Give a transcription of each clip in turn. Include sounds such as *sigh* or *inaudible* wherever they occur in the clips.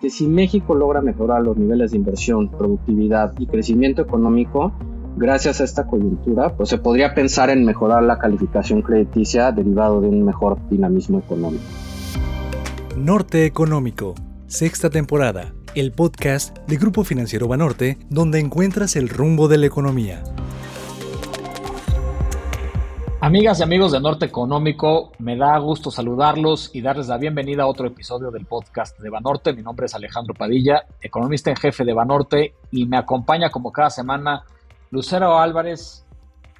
que si México logra mejorar los niveles de inversión, productividad y crecimiento económico, gracias a esta coyuntura, pues se podría pensar en mejorar la calificación crediticia derivado de un mejor dinamismo económico. Norte Económico, sexta temporada, el podcast de Grupo Financiero Banorte, donde encuentras el rumbo de la economía. Amigas y amigos de Norte Económico, me da gusto saludarlos y darles la bienvenida a otro episodio del podcast de Banorte. Mi nombre es Alejandro Padilla, economista en jefe de Banorte y me acompaña como cada semana Lucero Álvarez,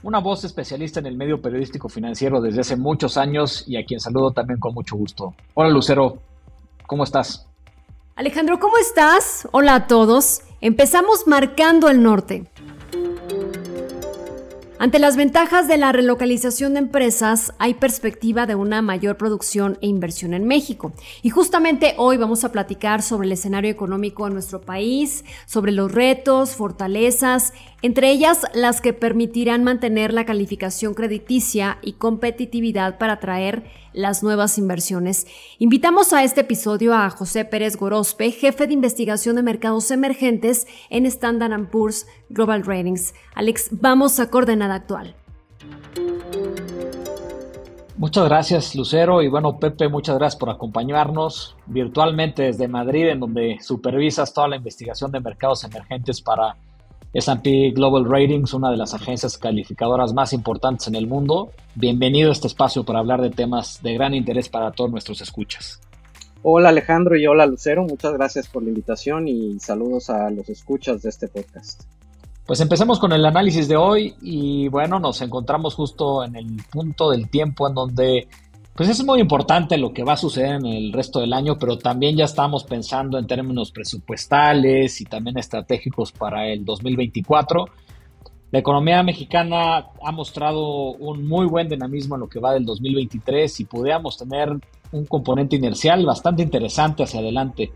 una voz especialista en el medio periodístico financiero desde hace muchos años y a quien saludo también con mucho gusto. Hola Lucero, ¿cómo estás? Alejandro, ¿cómo estás? Hola a todos. Empezamos marcando el norte. Ante las ventajas de la relocalización de empresas, hay perspectiva de una mayor producción e inversión en México. Y justamente hoy vamos a platicar sobre el escenario económico en nuestro país, sobre los retos, fortalezas, entre ellas las que permitirán mantener la calificación crediticia y competitividad para atraer las nuevas inversiones. Invitamos a este episodio a José Pérez Gorospe, jefe de investigación de mercados emergentes en Standard Poor's Global Ratings. Alex, vamos a coordenada actual. Muchas gracias, Lucero. Y bueno, Pepe, muchas gracias por acompañarnos virtualmente desde Madrid, en donde supervisas toda la investigación de mercados emergentes para S&P Global Ratings, una de las agencias calificadoras más importantes en el mundo. Bienvenido a este espacio para hablar de temas de gran interés para todos nuestros escuchas. Hola Alejandro y hola Lucero, muchas gracias por la invitación y saludos a los escuchas de este podcast. Pues empecemos con el análisis de hoy y bueno, nos encontramos justo en el punto del tiempo en donde pues es muy importante lo que va a suceder en el resto del año, pero también ya estamos pensando en términos presupuestales y también estratégicos para el 2024. La economía mexicana ha mostrado un muy buen dinamismo en lo que va del 2023 y pudiéramos tener un componente inercial bastante interesante hacia adelante.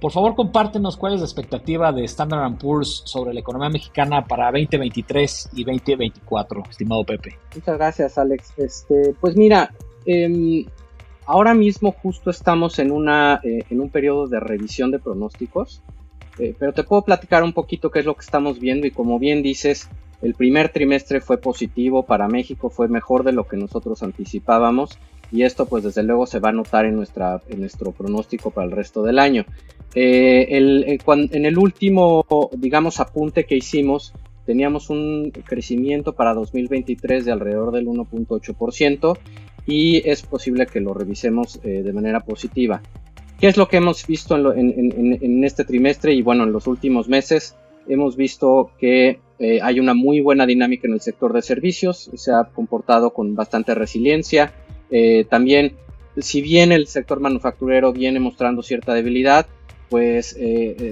Por favor, compártenos cuál es la expectativa de Standard Poor's sobre la economía mexicana para 2023 y 2024, estimado Pepe. Muchas gracias, Alex. Este, pues mira, Em, ahora mismo justo estamos en, una, eh, en un periodo de revisión de pronósticos, eh, pero te puedo platicar un poquito qué es lo que estamos viendo y como bien dices, el primer trimestre fue positivo para México, fue mejor de lo que nosotros anticipábamos y esto pues desde luego se va a notar en, nuestra, en nuestro pronóstico para el resto del año. Eh, en el último, digamos, apunte que hicimos, teníamos un crecimiento para 2023 de alrededor del 1.8% y es posible que lo revisemos eh, de manera positiva. ¿Qué es lo que hemos visto en, este trimestre y bueno, en los últimos meses? Hemos visto que eh, hay una muy buena dinámica en el sector de servicios, se ha comportado con bastante resiliencia. Eh, también, si bien el sector manufacturero viene mostrando cierta debilidad, pues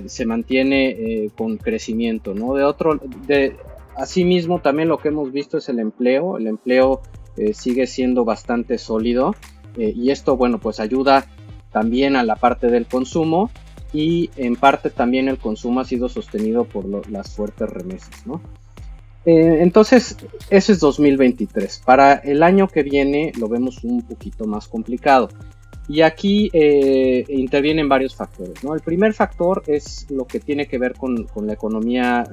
se mantiene con crecimiento, ¿no? De otro, de, asimismo, también lo que hemos visto es el empleo. El empleo eh, sigue siendo bastante sólido eh, y esto bueno pues ayuda también a la parte del consumo y en parte también el consumo ha sido sostenido por las fuertes remesas ¿no? Eh, entonces ese es 2023 para el año que viene lo vemos un poquito más complicado y aquí intervienen varios factores. ¿no? El primer factor es lo que tiene que ver con, la economía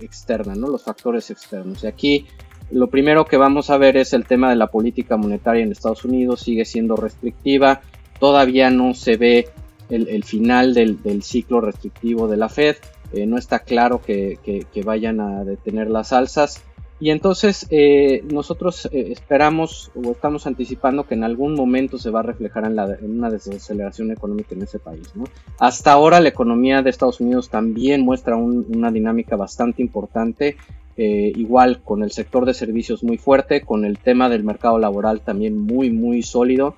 externa, ¿no? los factores externos. Y aquí lo primero que vamos a ver es el tema de la política monetaria en Estados Unidos, sigue siendo restrictiva, todavía no se ve el, final del, ciclo restrictivo de la Fed, eh, no está claro que, vayan a detener las alzas y entonces eh, nosotros eh, esperamos o estamos anticipando que en algún momento se va a reflejar en, una desaceleración económica en ese país. Hasta ahora la economía de Estados Unidos también muestra una dinámica bastante importante eh, igual con el sector de servicios muy fuerte, con el tema del mercado laboral también muy, muy sólido.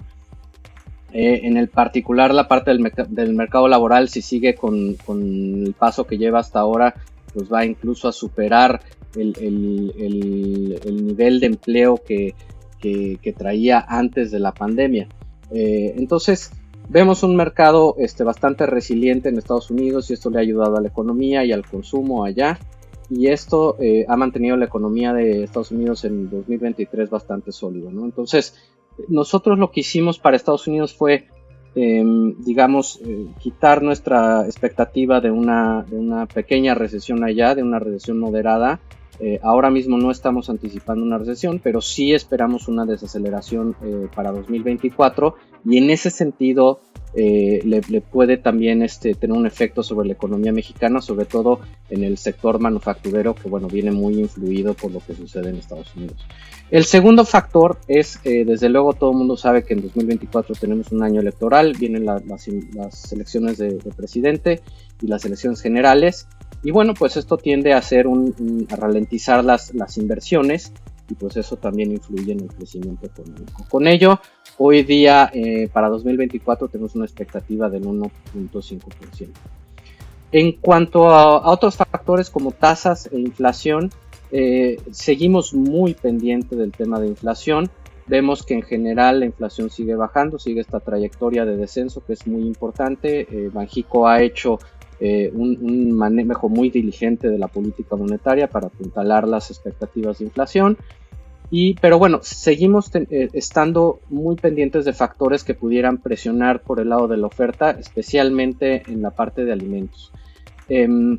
Eh, en el particular, la parte del, del mercado laboral, si sigue con, el paso que lleva hasta ahora, pues va incluso a superar el, nivel de empleo que, traía antes de la pandemia. Eh, entonces, vemos un mercado este, bastante resiliente en Estados Unidos y esto le ha ayudado a la economía y al consumo allá y esto eh, ha mantenido la economía de Estados Unidos en 2023 bastante sólido, ¿no? Entonces, nosotros lo que hicimos para Estados Unidos fue em, digamos, eh, quitar nuestra expectativa de una, de una pequeña recesión allá, de una recesión moderada, eh, ahora mismo no estamos anticipando una recesión, pero sí esperamos una desaceleración eh, para 2024 y en ese sentido eh, le, puede también este, tener un efecto sobre la economía mexicana, sobre todo en el sector manufacturero que bueno, viene muy influido por lo que sucede en Estados Unidos. El segundo factor es, desde luego todo el mundo sabe que en 2024 tenemos un año electoral, vienen las, elecciones de presidente y las elecciones generales y bueno, pues esto tiende a hacer un, a ralentizar las, las inversiones y pues eso también influye en el crecimiento económico. Con ello, hoy día eh, para 2024 tenemos una expectativa del 1.5%. En cuanto a, otros factores como tasas e inflación, eh, seguimos muy pendiente del tema de inflación. Vemos que en general la inflación sigue bajando, sigue esta trayectoria de descenso que es muy importante. Eh, Banjico ha hecho eh, un, manejo muy diligente de la política monetaria para apuntalar las expectativas de inflación. Y, pero bueno, seguimos eh, estando muy pendientes de factores que pudieran presionar por el lado de la oferta, especialmente en la parte de alimentos. Em,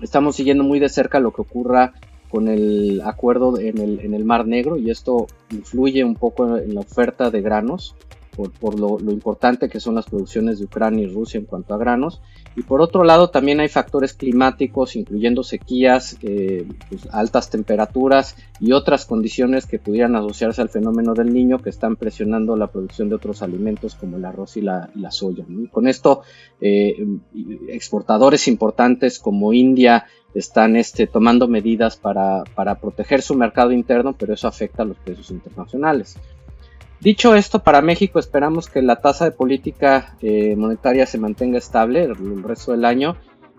estamos siguiendo muy de cerca lo que ocurra con el acuerdo en el, en el Mar Negro y esto influye un poco en la oferta de granos por, lo, importante que son las producciones de Ucrania y Rusia en cuanto a granos. Y por otro lado también hay factores climáticos, incluyendo sequías, eh, pues, altas temperaturas y otras condiciones que pudieran asociarse al fenómeno del niño que están presionando la producción de otros alimentos como el arroz y la, soya. Con esto, eh, exportadores importantes como India están este, tomando medidas para proteger su mercado interno, pero eso afecta a los precios internacionales. Dicho esto, para México esperamos que la tasa de política eh, monetaria se mantenga estable el, resto del año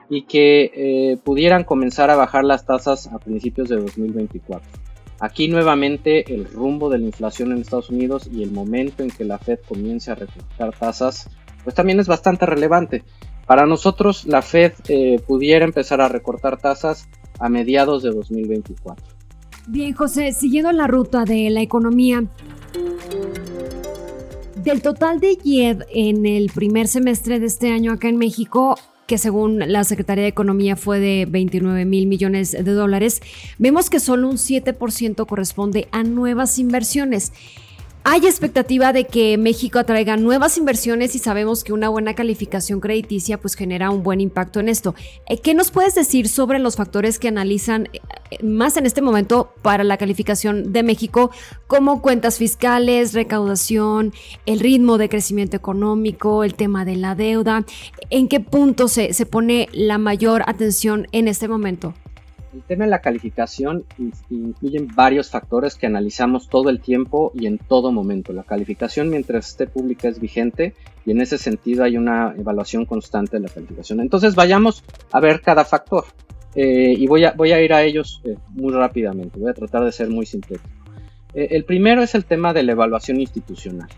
y que eh, pudieran comenzar a bajar las tasas a principios de 2024. Aquí nuevamente el rumbo de la inflación en Estados Unidos y el momento en que la Fed comience a recortar tasas, pues también es bastante relevante. Para nosotros la Fed eh, pudiera empezar a recortar tasas a mediados de 2024. Bien, José, siguiendo la ruta de la economía, del total de YED en el primer semestre de este año acá en México, que según la Secretaría de Economía fue de 29 mil millones de dólares, vemos que solo un 7% corresponde a nuevas inversiones. Hay expectativa de que México atraiga nuevas inversiones y sabemos que una buena calificación crediticia pues genera un buen impacto en esto. Eh, ¿Qué nos puedes decir sobre los factores que analizan eh, más en este momento para la calificación de México como cuentas fiscales, recaudación, el ritmo de crecimiento económico, el tema de la deuda? ¿En qué punto se, se pone la mayor atención en este momento? El tema de la calificación incluyen varios factores que analizamos todo el tiempo y en todo momento. La calificación mientras esté pública es vigente y en ese sentido hay una evaluación constante de la calificación. Entonces vayamos a ver cada factor eh, y voy a, ir a ellos eh, muy rápidamente. Voy a tratar de ser muy sintético. Eh, el primero es el tema de la evaluación institucional.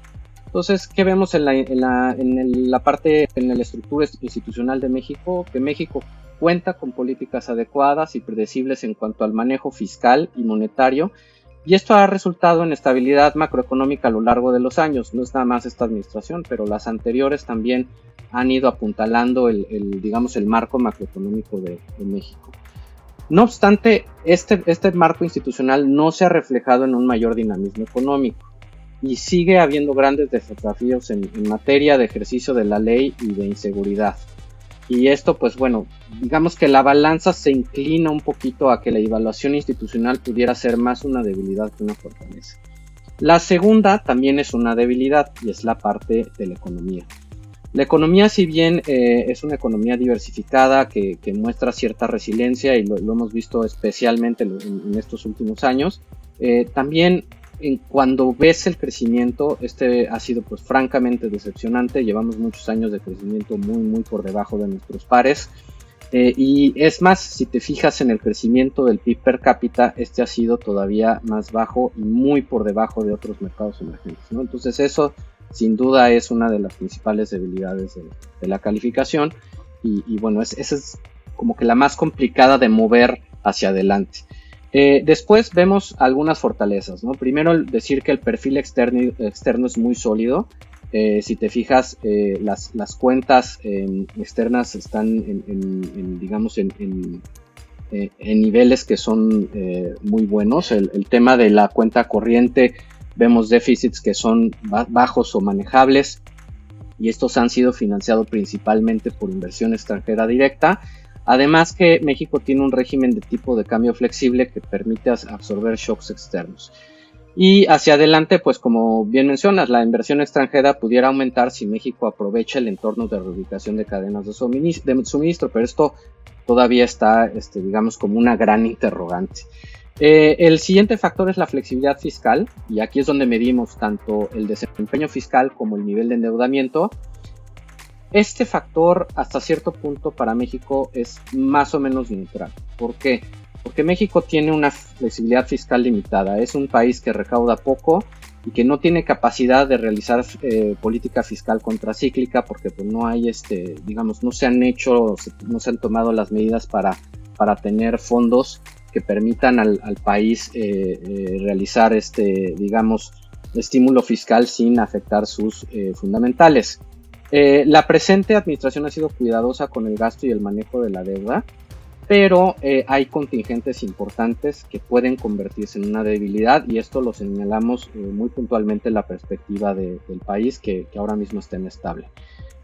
Entonces, ¿qué vemos en la, en la, en la parte, en la estructura institucional de México? Que México cuenta con políticas adecuadas y predecibles en cuanto al manejo fiscal y monetario, y esto ha resultado en estabilidad macroeconómica a lo largo de los años. No es nada más esta administración, pero las anteriores también han ido apuntalando el, digamos, el marco macroeconómico de, México. No obstante, este, este marco institucional no se ha reflejado en un mayor dinamismo económico y sigue habiendo grandes desafíos en materia de ejercicio de la ley y de inseguridad. Y esto, pues bueno, digamos que la balanza se inclina un poquito a que la evaluación institucional pudiera ser más una debilidad que una fortaleza. La segunda también es una debilidad y es la parte de la economía. La economía, si bien eh, es una economía diversificada que, muestra cierta resiliencia y lo, hemos visto especialmente en, estos últimos años, eh, también cuando ves el crecimiento, este ha sido pues francamente decepcionante. Llevamos muchos años de crecimiento muy, muy por debajo de nuestros pares. Eh, y es más, si te fijas en el crecimiento del PIB per cápita, este ha sido todavía más bajo y muy por debajo de otros mercados emergentes. Entonces eso sin duda es una de las principales debilidades de, la calificación. Y, bueno, esa es como que la más complicada de mover hacia adelante. Eh, después vemos algunas fortalezas. ¿no? Primero, decir que el perfil externo, es muy sólido. Eh, si te fijas, eh, las, cuentas em, externas están en, digamos, en, niveles que son muy buenos. El, tema de la cuenta corriente, vemos déficits que son bajos o manejables y estos han sido financiados principalmente por inversión extranjera directa. Además que México tiene un régimen de tipo de cambio flexible que permite absorber shocks externos. Y hacia adelante, pues como bien mencionas, la inversión extranjera pudiera aumentar si México aprovecha el entorno de reubicación de cadenas de suministro, pero esto todavía está, este, digamos, como una gran interrogante. Eh, el siguiente factor es la flexibilidad fiscal, y aquí es donde medimos tanto el desempeño fiscal como el nivel de endeudamiento. Este factor, hasta cierto punto, para México es más o menos neutral. ¿Por qué? Porque México tiene una flexibilidad fiscal limitada. Es un país que recauda poco y que no tiene capacidad de realizar eh, política fiscal contracíclica porque pues, no hay, este, digamos, no se han hecho, no se han tomado las medidas para, para tener fondos que permitan al, país eh, eh, realizar, este, digamos, estímulo fiscal sin afectar sus fundamentales. La presente administración ha sido cuidadosa con el gasto y el manejo de la deuda pero eh, hay contingentes importantes que pueden convertirse en una debilidad y esto lo señalamos eh, muy puntualmente en la perspectiva del país que, ahora mismo está inestable.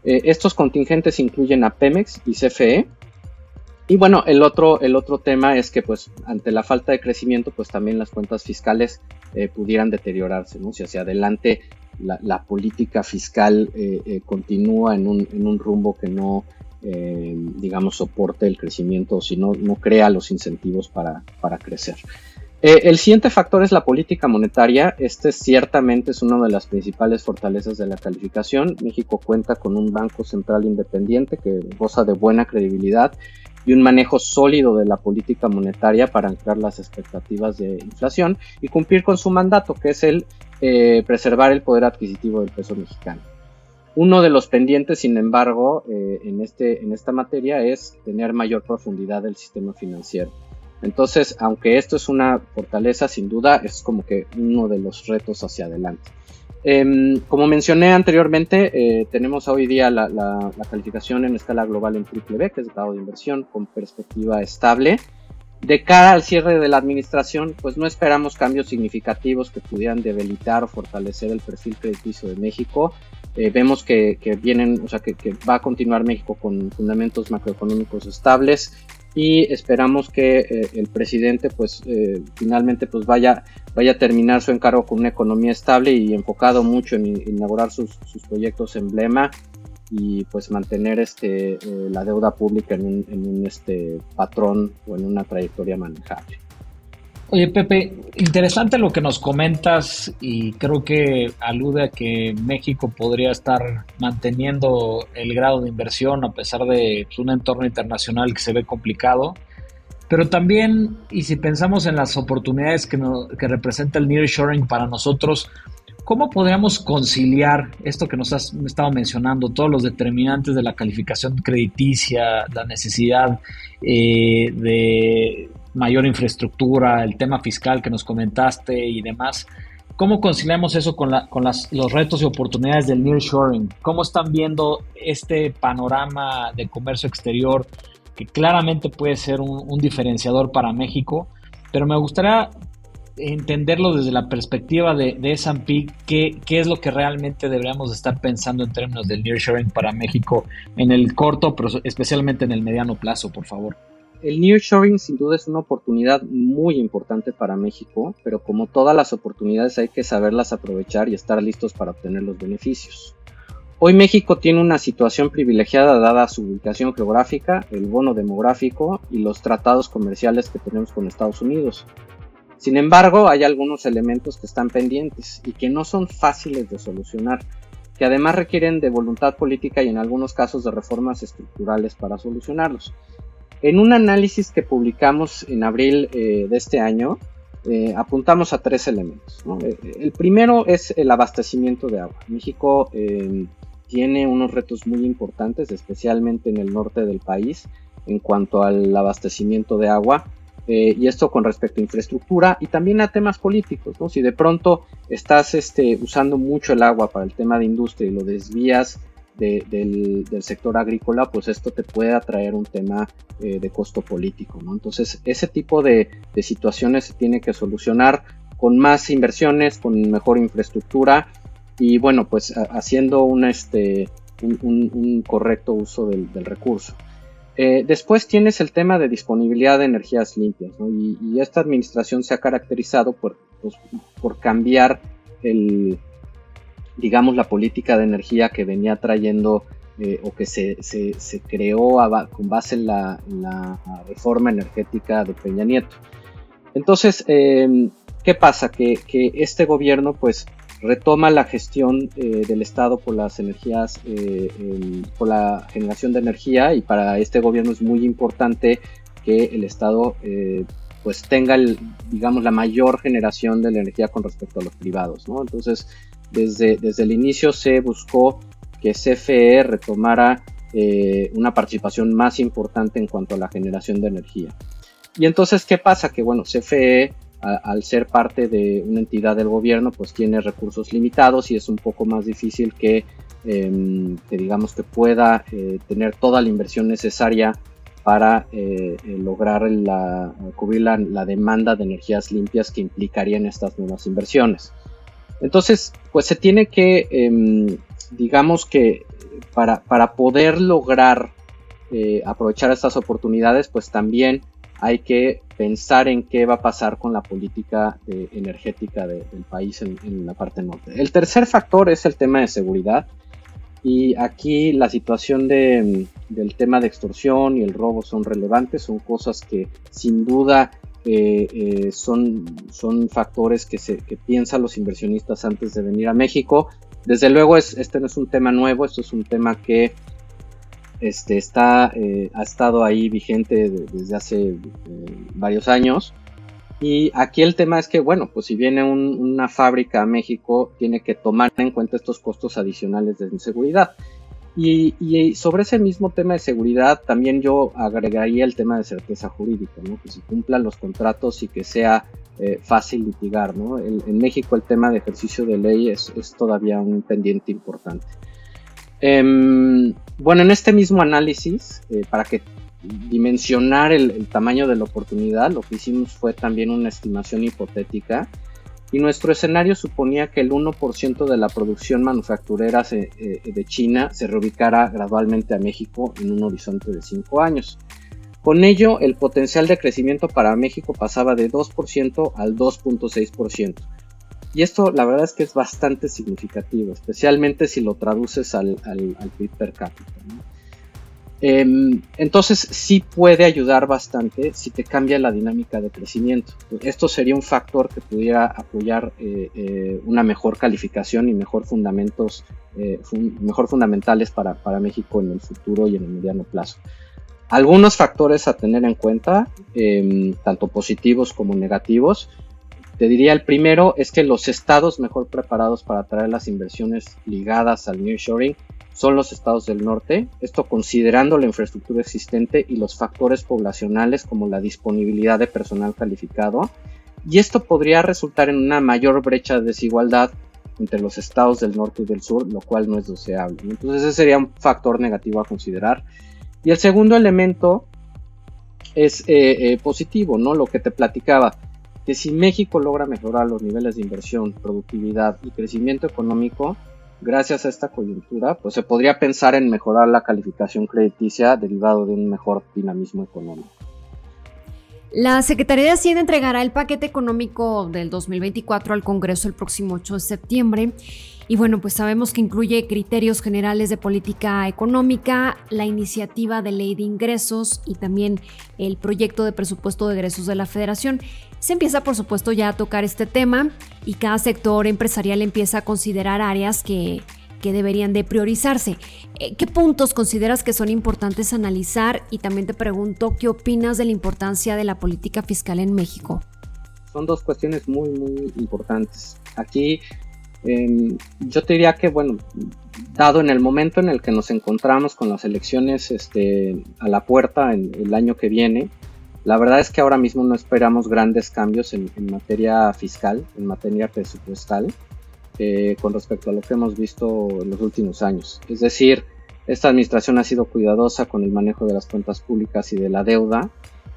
Eh, estos contingentes incluyen a Pemex y CFE. Y bueno, el otro, el otro tema es que pues ante la falta de crecimiento pues también las cuentas fiscales pudieran deteriorarse, ¿no? Si hacia adelante la, política fiscal continúa en un, en un rumbo que no eh, digamos, soporte el crecimiento, si no, crea los incentivos para, crecer. Eh, el siguiente factor es la política monetaria. Este ciertamente es una de las principales fortalezas de la calificación. México cuenta con un banco central independiente que goza de buena credibilidad y un manejo sólido de la política monetaria para anclar las expectativas de inflación y cumplir con su mandato, que es el eh, preservar el poder adquisitivo del peso mexicano. Uno de los pendientes, sin embargo, eh, en, este, en esta materia es tener mayor profundidad del sistema financiero. Entonces, aunque esto es una fortaleza, sin duda, es como que uno de los retos hacia adelante. Em, como mencioné anteriormente, eh, tenemos hoy día la, calificación en escala global en triple B, que es grado de inversión con perspectiva estable. De cara al cierre de la administración, pues no esperamos cambios significativos que pudieran debilitar o fortalecer el perfil crediticio de México. Eh, vemos que, vienen, o sea, que, va a continuar México con fundamentos macroeconómicos estables y esperamos que eh, el presidente, pues, eh, finalmente, pues, vaya, vaya a terminar su encargo con una economía estable y enfocado mucho en inaugurar sus, sus proyectos emblema y pues mantener este la deuda pública en un, en un este patrón o en una trayectoria manejable. Oye, Pepe, interesante lo que nos comentas y creo que alude a que México podría estar manteniendo el grado de inversión a pesar de pues, un entorno internacional que se ve complicado. Pero también, y si pensamos en las oportunidades que, representa el nearshoring para nosotros, ¿cómo podríamos conciliar esto que nos has estado mencionando, todos los determinantes de la calificación crediticia, la necesidad eh, de mayor infraestructura, el tema fiscal que nos comentaste y demás. ¿Cómo conciliamos eso con, los retos y oportunidades del nearshoring? ¿Cómo están viendo este panorama de comercio exterior que claramente puede ser un, diferenciador para México? Pero me gustaría entenderlo desde la perspectiva de, de S&P, ¿qué, ¿qué, es lo que realmente deberíamos estar pensando en términos del nearshoring para México en el corto, pero especialmente en el mediano plazo, por favor el nearshoring sin duda es una oportunidad muy importante para México, pero como todas las oportunidades hay que saberlas aprovechar y estar listos para obtener los beneficios. Hoy México tiene una situación privilegiada dada su ubicación geográfica, el bono demográfico y los tratados comerciales que tenemos con Estados Unidos. Sin embargo, hay algunos elementos que están pendientes y que no son fáciles de solucionar, que además requieren de voluntad política y en algunos casos de reformas estructurales para solucionarlos. En un análisis que publicamos en abril eh, de este año, eh, apuntamos a tres elementos. Eh, el primero es el abastecimiento de agua. México tiene unos retos muy importantes, especialmente en el norte del país, en cuanto al abastecimiento de agua. Y esto con respecto a infraestructura y también a temas políticos. Si de pronto estás este, usando mucho el agua para el tema de industria y lo desvías del, sector agrícola, pues esto te puede atraer un tema eh, de costo político, ¿no? Entonces, ese tipo de, situaciones se tiene que solucionar con más inversiones, con mejor infraestructura y bueno, pues haciendo un, este, un, correcto uso del recurso. Eh, después tienes el tema de disponibilidad de energías limpias, y, esta administración se ha caracterizado por, pues, por cambiar el, digamos, la política de energía que venía trayendo eh, o que se, creó con base en la, reforma energética de Peña Nieto. Entonces, eh, ¿qué pasa? Que, este gobierno, pues, retoma la gestión eh, del Estado por las energías, eh, por la generación de energía y para este gobierno es muy importante que el Estado pues tenga, digamos, la mayor generación de la energía con respecto a los privados, ¿no? Entonces, desde, desde el inicio se buscó que CFE retomara una participación más importante en cuanto a la generación de energía. Y entonces, ¿qué pasa? Que bueno, CFE al ser parte de una entidad del gobierno, pues tiene recursos limitados y es un poco más difícil que, em, digamos que pueda eh, tener toda la inversión necesaria para eh, eh, lograr cubrir la, demanda de energías limpias que implicarían estas nuevas inversiones. Entonces, pues se tiene que, em, digamos que para, para poder lograr aprovechar estas oportunidades, pues también hay que pensar en qué va a pasar con la política energética del país en, la parte norte. El tercer factor es el tema de seguridad. Y aquí la situación del tema de extorsión y el robo son relevantes, son cosas que sin duda eh, son, son factores que, se, que piensan los inversionistas antes de venir a México. Desde luego es, este no es un tema nuevo, esto es un tema que este, está, eh, ha estado ahí vigente desde hace eh, varios años. Y aquí el tema es que, bueno, pues si viene una fábrica a México, tiene que tomar en cuenta estos costos adicionales de seguridad. Y, sobre ese mismo tema de seguridad, también yo agregaría el tema de certeza jurídica, ¿no? que se cumplan los contratos y que sea eh, fácil litigar. ¿no? en México el tema de ejercicio de ley es, es todavía un pendiente importante. Em, bueno, en este mismo análisis, eh, para que dimensionar el, tamaño de la oportunidad, lo que hicimos fue también una estimación hipotética y nuestro escenario suponía que el 1% de la producción manufacturera eh, de China se reubicara gradualmente a México en un horizonte de 5 años. Con ello, el potencial de crecimiento para México pasaba de 2% al 2.6%, y esto la verdad es que es bastante significativo, especialmente si lo traduces al, al, PIB per cápita. Entonces sí puede ayudar bastante si te cambia la dinámica de crecimiento. Esto sería un factor que pudiera apoyar eh, eh, una mejor calificación y mejor fundamentos, eh, mejor fundamentales para, para, México en el futuro y en el mediano plazo. Algunos factores a tener en cuenta, em, tanto positivos como negativos, te diría el primero es que los estados mejor preparados para atraer las inversiones ligadas al nearshoring son los estados del norte, esto considerando la infraestructura existente y los factores poblacionales como la disponibilidad de personal calificado, y esto podría resultar en una mayor brecha de desigualdad entre los estados del norte y del sur, lo cual no es deseable. Entonces ese sería un factor negativo a considerar. Y el segundo elemento es eh, eh, positivo, ¿no? Lo que te platicaba que si México logra mejorar los niveles de inversión, productividad y crecimiento económico, gracias a esta coyuntura, pues se podría pensar en mejorar la calificación crediticia derivado de un mejor dinamismo económico. La Secretaría de Hacienda entregará el paquete económico del 2024 al Congreso el próximo 8 de septiembre. Y bueno, pues sabemos que incluye criterios generales de política económica, la iniciativa de ley de ingresos y también el proyecto de presupuesto de egresos de la Federación. Se empieza, por supuesto, ya a tocar este tema y cada sector empresarial empieza a considerar áreas que que deberían de priorizarse. Eh, ¿Qué puntos consideras que son importantes analizar? Y también te pregunto, ¿qué opinas de la importancia de la política fiscal en México? Son dos cuestiones muy, muy importantes. Aquí em, yo te diría que, bueno, dado en el momento en el que nos encontramos con las elecciones este, a la puerta en el año que viene, La verdad es que ahora mismo no esperamos grandes cambios en, materia fiscal, en materia presupuestal, eh, con respecto a lo que hemos visto en los últimos años. Es decir, esta administración ha sido cuidadosa con el manejo de las cuentas públicas y de la deuda,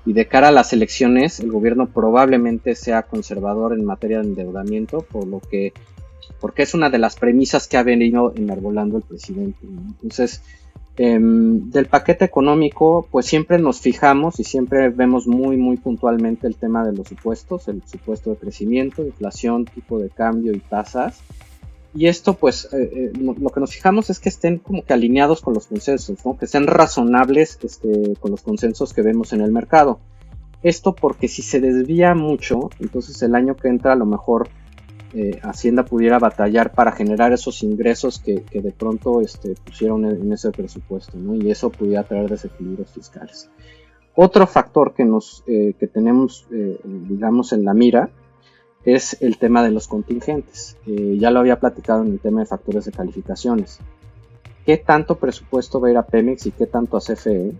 y de cara a las elecciones, el gobierno probablemente sea conservador en materia de endeudamiento, por lo que, porque es una de las premisas que ha venido enarbolando el presidente. Entonces, Em, del paquete económico, pues siempre nos fijamos y siempre vemos muy, muy puntualmente el tema de los supuestos, el supuesto de crecimiento, inflación, tipo de cambio y tasas. Y esto, pues, eh, eh, lo que nos fijamos es que estén como que alineados con los consensos, que sean razonables este, con los consensos que vemos en el mercado. Esto porque si se desvía mucho, entonces el año que entra a lo mejor eh, Hacienda pudiera batallar para generar esos ingresos que, de pronto este, pusieron en, ese presupuesto, y eso pudiera traer desequilibrios fiscales. Otro factor que, eh, tenemos, eh, digamos, en la mira es el tema de los contingentes. ya lo había platicado en el tema de factores de calificaciones. ¿Qué tanto presupuesto va a ir a Pemex y qué tanto a CFE?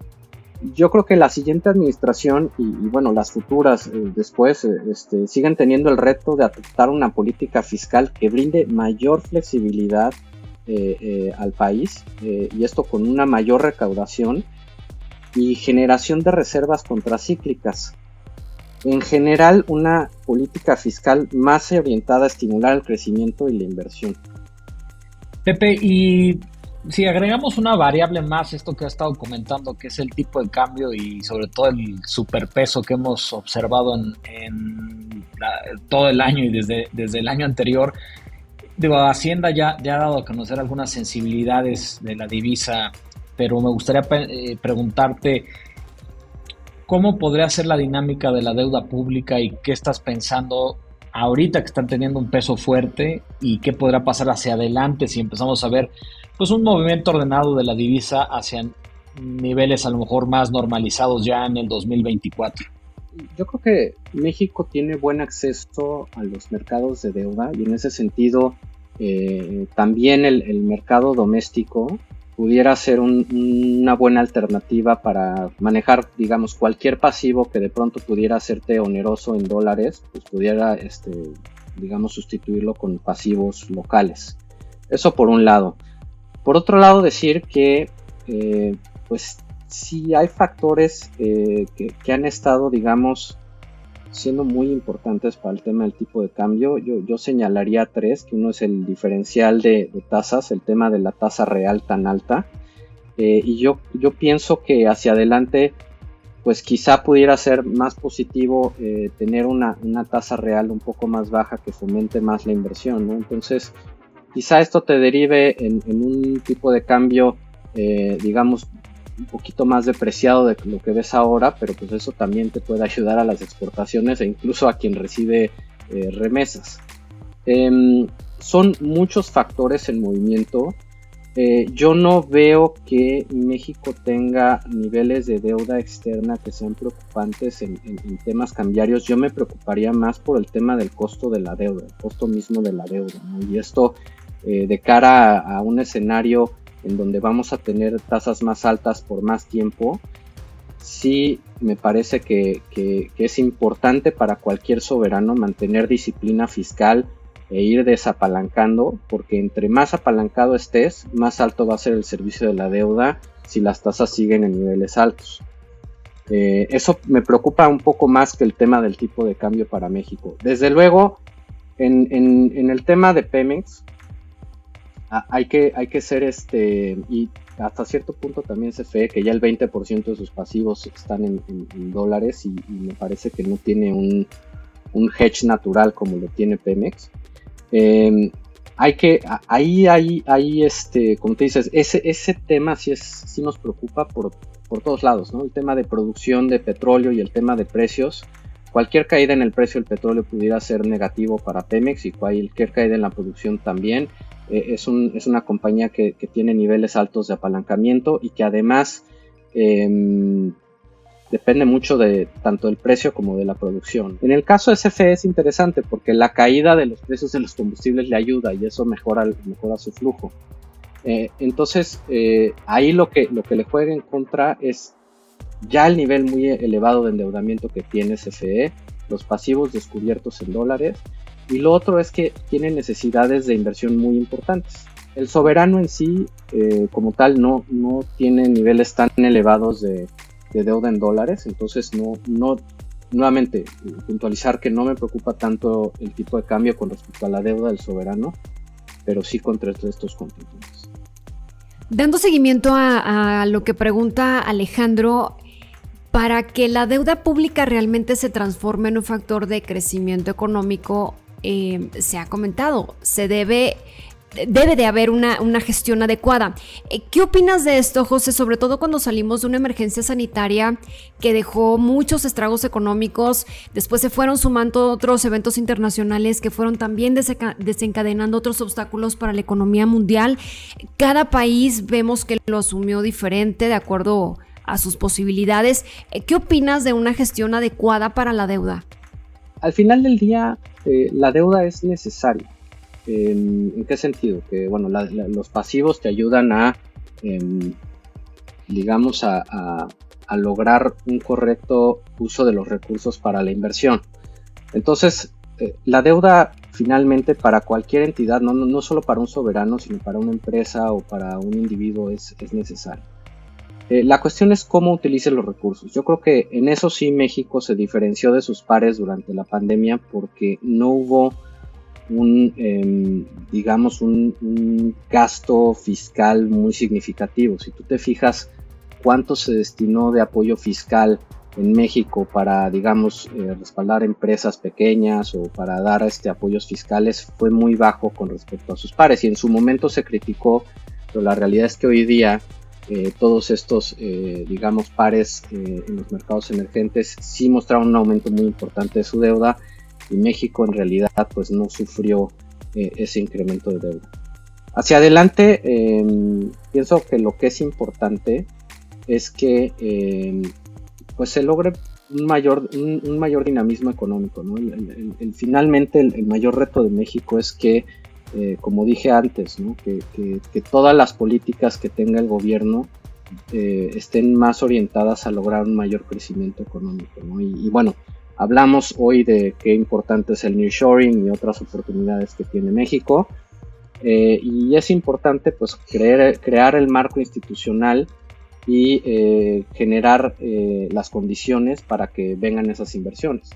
Yo creo que la siguiente administración y, bueno, las futuras eh, después eh, este, siguen teniendo el reto de adoptar una política fiscal que brinde mayor flexibilidad eh, al país y esto con una mayor recaudación y generación de reservas contracíclicas. En general, una política fiscal más orientada a estimular el crecimiento y la inversión. Pepe, y si agregamos una variable más, esto que ha estado comentando, que es el tipo de cambio y sobre todo el superpeso que hemos observado en, todo el año y desde, desde el año anterior, digo, Hacienda ya, ya ha dado a conocer algunas sensibilidades de la divisa, pero me gustaría eh, preguntarte cómo podría ser la dinámica de la deuda pública y qué estás pensando ahorita que están teniendo un peso fuerte y qué podrá pasar hacia adelante si empezamos a ver pues un movimiento ordenado de la divisa hacia niveles a lo mejor más normalizados ya en el 2024. Yo creo que México tiene buen acceso a los mercados de deuda y en ese sentido eh, también el, mercado doméstico pudiera ser una buena alternativa para manejar, digamos, cualquier pasivo que de pronto pudiera hacerte oneroso en dólares, pues pudiera, este, digamos, sustituirlo con pasivos locales. Eso por un lado. Por otro lado, decir que, eh, pues, sí hay factores eh, que, han estado, digamos, siendo muy importantes para el tema del tipo de cambio. Yo, señalaría tres, que uno es el diferencial de, tasas, el tema de la tasa real tan alta. Eh, y yo, yo pienso que hacia adelante, pues quizá pudiera ser más positivo tener una, tasa real un poco más baja que fomente más la inversión. Entonces, Quizá esto te derive en, un tipo de cambio, eh, digamos, un poquito más depreciado de lo que ves ahora, pero pues eso también te puede ayudar a las exportaciones e incluso a quien recibe eh, remesas. Em, son muchos factores en movimiento. Eh, yo no veo que México tenga niveles de deuda externa que sean preocupantes en, temas cambiarios. Yo me preocuparía más por el tema del costo de la deuda, el costo mismo de la deuda. Y esto eh, de cara a, un escenario en donde vamos a tener tasas más altas por más tiempo, sí me parece que, es importante para cualquier soberano mantener disciplina fiscal e ir desapalancando, porque entre más apalancado estés, más alto va a ser el servicio de la deuda si las tasas siguen en niveles altos. Eh, eso me preocupa un poco más que el tema del tipo de cambio para México. Desde luego, en, en el tema de Pemex, Ah, hay que, hay que ser este, y hasta cierto punto también se ve que ya el 20% de sus pasivos están en, dólares y, me parece que no tiene un, un, hedge natural como lo tiene Pemex. Em, hay que, ahí, ahí, ahí, este, como te dices, ese, ese tema sí, es, sí nos preocupa por, por todos lados, ¿no? El tema de producción de petróleo y el tema de precios. Cualquier caída en el precio del petróleo pudiera ser negativo para Pemex y cualquier caída en la producción también. Eh, es, una compañía que, tiene niveles altos de apalancamiento y que además em, depende mucho de tanto del precio como de la producción. En el caso de CFE es interesante porque la caída de los precios de los combustibles le ayuda y eso mejora, su flujo. Eh, entonces, eh, ahí lo que, lo que le juega en contra es ya el nivel muy elevado de endeudamiento que tiene CFE, los pasivos descubiertos en dólares, y lo otro es que tiene necesidades de inversión muy importantes. El soberano en sí, eh, como tal, no, no tiene niveles tan elevados de, deuda en dólares, entonces no, no, nuevamente, puntualizar que no me preocupa tanto el tipo de cambio con respecto a la deuda del soberano, pero sí contra estos contingentes. Dando seguimiento a, lo que pregunta Alejandro, para que la deuda pública realmente se transforme en un factor de crecimiento económico, eh, se ha comentado, se debe debe de haber una, gestión adecuada. Eh, ¿Qué opinas de esto, José? Sobre todo cuando salimos de una emergencia sanitaria que dejó muchos estragos económicos, después se fueron sumando otros eventos internacionales que fueron también desencadenando otros obstáculos para la economía mundial. Cada país vemos que lo asumió diferente de acuerdo a sus posibilidades. Eh, ¿Qué opinas de una gestión adecuada para la deuda? Al final del día, eh, la deuda es necesaria ¿En, qué sentido? Que bueno, los pasivos te ayudan a, em, digamos, a, lograr un correcto uso de los recursos para la inversión. Entonces, eh, la deuda finalmente para cualquier entidad, no, no, solo para un soberano, sino para una empresa o para un individuo es, es necesaria. Eh, la cuestión es cómo utilice los recursos. Yo creo que en eso sí México se diferenció de sus pares durante la pandemia porque no hubo un, em, digamos, un, gasto fiscal muy significativo. Si tú te fijas cuánto se destinó de apoyo fiscal en México para, digamos, eh, respaldar empresas pequeñas o para dar este, apoyos fiscales, fue muy bajo con respecto a sus pares. Y en su momento se criticó, pero la realidad es que hoy día eh, todos estos, eh, digamos, pares en los mercados emergentes sí mostraron un aumento muy importante de su deuda y México en realidad pues no sufrió eh, ese incremento de deuda. Hacia adelante, em, pienso que lo que es importante es que em, pues se logre un mayor, un, mayor dinamismo económico. finalmente el, mayor reto de México es que, eh, como dije antes, que, todas las políticas que tenga el gobierno eh, estén más orientadas a lograr un mayor crecimiento económico. y, bueno, Hablamos hoy de qué importante es el nearshoring y otras oportunidades que tiene México. Eh, y es importante pues crear, el marco institucional y generar las condiciones para que vengan esas inversiones.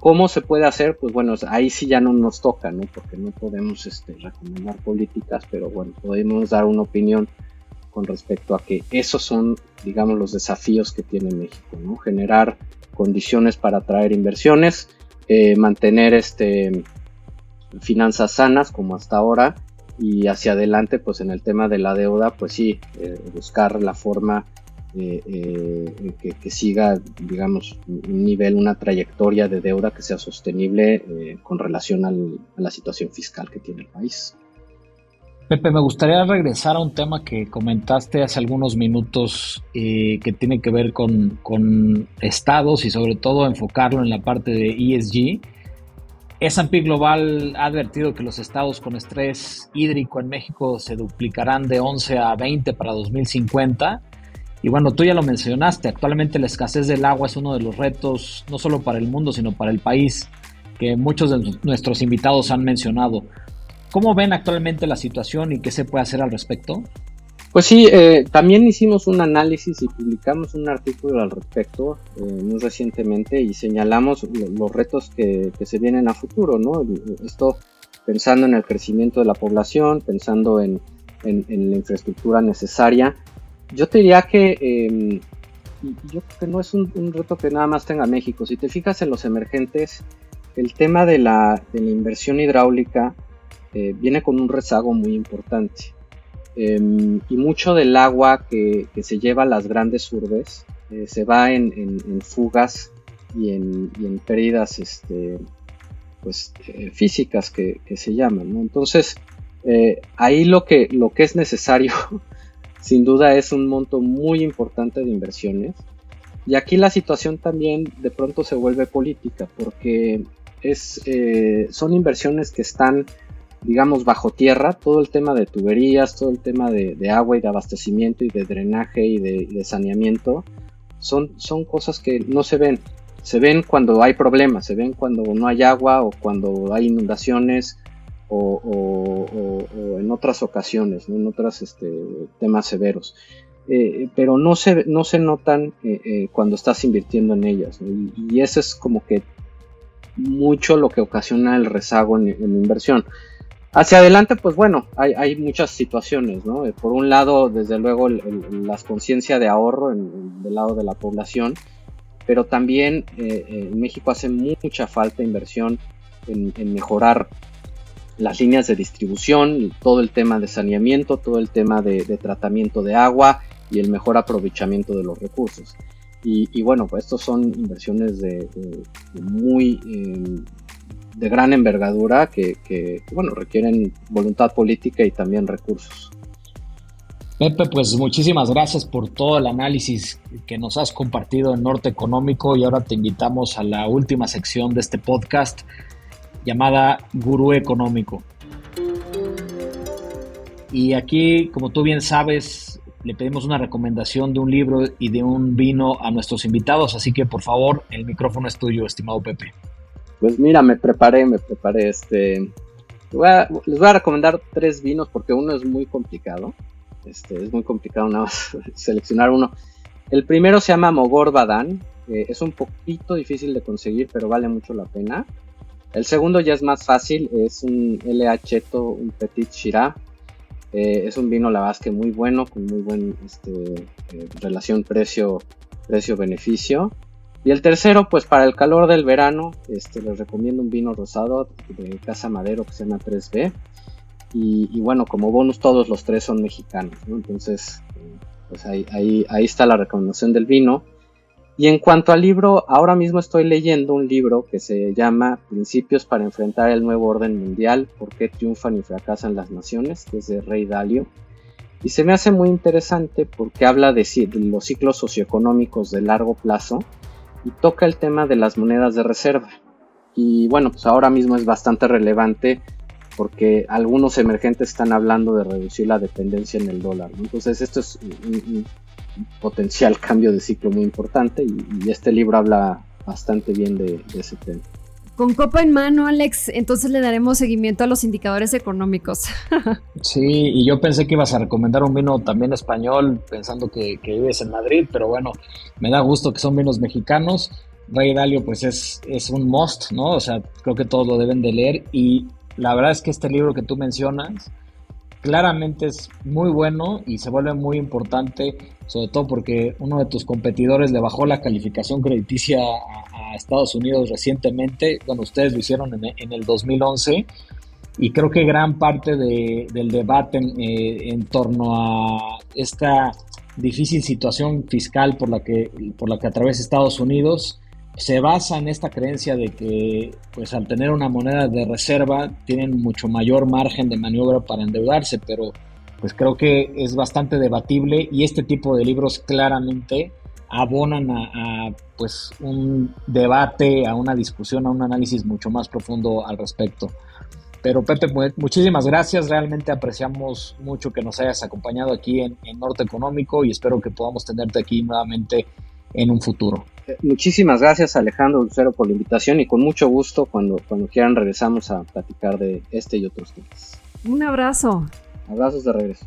¿Cómo se puede hacer? Pues bueno, ahí sí ya no nos toca, ¿no? Porque no podemos este, recomendar políticas, pero bueno, podemos dar una opinión con respecto a que esos son, digamos, los desafíos que tiene México, ¿no? Generar condiciones para atraer inversiones, eh, mantener este, finanzas sanas como hasta ahora y hacia adelante pues en el tema de la deuda pues sí, eh, buscar la forma eh, que, siga digamos un nivel, una trayectoria de deuda que sea sostenible con relación a la situación fiscal que tiene el país. Pepe, me gustaría regresar a un tema que comentaste hace algunos minutos eh, que tiene que ver con, estados y sobre todo enfocarlo en la parte de ESG. S&P Global ha advertido que los estados con estrés hídrico en México se duplicarán de 11 a 20 para 2050. Y bueno, tú ya lo mencionaste, actualmente la escasez del agua es uno de los retos, no solo para el mundo, sino para el país, que muchos de nuestros invitados han mencionado. ¿Cómo ven actualmente la situación y qué se puede hacer al respecto? Pues sí, eh, también hicimos un análisis y publicamos un artículo al respecto eh, muy recientemente y señalamos los retos que, se vienen a futuro, ¿no? Esto pensando en el crecimiento de la población, pensando en, la infraestructura necesaria. Yo te diría que em, yo creo que no es un, reto que nada más tenga México. Si te fijas en los emergentes, el tema de la, de la inversión hidráulica, eh, viene con un rezago muy importante. Em, y mucho del agua que, se lleva a las grandes urbes eh, se va en, fugas y en, pérdidas este, pues, eh, físicas que, se llaman. Entonces, ahí lo que, lo que es necesario, *laughs* sin duda, es un monto muy importante de inversiones. Y aquí la situación también de pronto se vuelve política, porque es, son inversiones que están digamos, bajo tierra, todo el tema de tuberías, todo el tema de, agua y de abastecimiento y de drenaje y de, saneamiento, son, son cosas que no se ven. Se ven cuando hay problemas, se ven cuando no hay agua o cuando hay inundaciones o, en otras ocasiones, en otros este, temas severos. Eh, pero no se, no se notan eh, eh, cuando estás invirtiendo en ellas. Y, eso es como que mucho lo que ocasiona el rezago en, inversión. Hacia adelante, pues bueno, hay, muchas situaciones, ¿no? Por un lado, desde luego, la conciencia de ahorro en, del lado de la población, pero también en México hace mucha falta inversión en, en mejorar las líneas de distribución, todo el tema de saneamiento, todo el tema de, tratamiento de agua y el mejor aprovechamiento de los recursos. Y, bueno, pues estos son inversiones de, muy em, de gran envergadura que, bueno requieren voluntad política y también recursos. Pepe, pues muchísimas gracias por todo el análisis que nos has compartido en Norte Económico y ahora te invitamos a la última sección de este podcast llamada Gurú Económico. Y aquí, como tú bien sabes, le pedimos una recomendación de un libro y de un vino a nuestros invitados, así que por favor, el micrófono es tuyo, estimado Pepe. Pues mira, me preparé, me preparé este... les voy a recomendar tres vinos porque uno es muy complicado. Este, es muy complicado nada más *laughs* seleccionar uno. El primero se llama Mogor Badán. es un poquito difícil de conseguir, pero vale mucho la pena. El segundo ya es más fácil, es un LH un Petit Shiraz. Eh, es un vino, la verdad que muy bueno, con muy buen este, eh, relación precio, precio-beneficio. Y el tercero, pues para el calor del verano, este, les recomiendo un vino rosado de Casa Madero que se llama 3B. Y, bueno, como bonus todos los tres son mexicanos, Entonces, eh, pues ahí, ahí, ahí está la recomendación del vino. Y en cuanto al libro, ahora mismo estoy leyendo un libro que se llama Principios para enfrentar el nuevo orden mundial, por qué triunfan y fracasan las naciones, que es de Rey Dalio. Y se me hace muy interesante porque habla de, los ciclos socioeconómicos de largo plazo y toca el tema de las monedas de reserva. Y bueno, pues ahora mismo es bastante relevante porque algunos emergentes están hablando de reducir la dependencia en el dólar. Entonces esto es potencial cambio de ciclo muy importante y, este libro habla bastante bien de, ese tema. Con copa en mano, Alex, entonces le daremos seguimiento a los indicadores económicos. *laughs* sí, y yo pensé que ibas a recomendar un vino también español, pensando que, vives en Madrid, pero bueno, me da gusto que son vinos mexicanos. Rey Dalio, pues es, es un must, ¿no? O sea, creo que todos lo deben de leer. Y la verdad es que este libro que tú mencionas, claramente es muy bueno y se vuelve muy importante, sobre todo porque uno de tus competidores le bajó la calificación crediticia a, Estados Unidos recientemente, bueno, ustedes lo hicieron en, el 2011 y creo que gran parte del debate eh, en, torno a esta difícil situación fiscal por la que, por la que atraviesa Estados Unidos se basa en esta creencia de que pues al tener una moneda de reserva tienen mucho mayor margen de maniobra para endeudarse, pero pues creo que es bastante debatible y este tipo de libros claramente abonan a, pues un debate, a una discusión, a un análisis mucho más profundo al respecto. Pero Pepe, muchísimas gracias, realmente apreciamos mucho que nos hayas acompañado aquí en, en Norte Económico y espero que podamos tenerte aquí nuevamente en un futuro. Muchísimas gracias Alejandro Lucero por la invitación y con mucho gusto cuando, cuando quieran regresamos a platicar de este y otros temas. Un abrazo. Abrazos de regreso.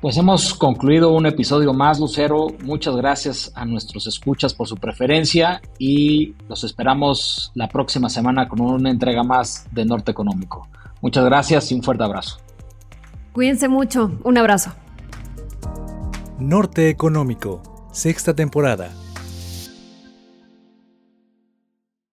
Pues hemos concluido un episodio más, Lucero. Muchas gracias a nuestros escuchas por su preferencia y los esperamos la próxima semana con una entrega más de Norte Económico. Muchas gracias y un fuerte abrazo. Cuídense mucho. Un abrazo. Norte Económico, sexta temporada.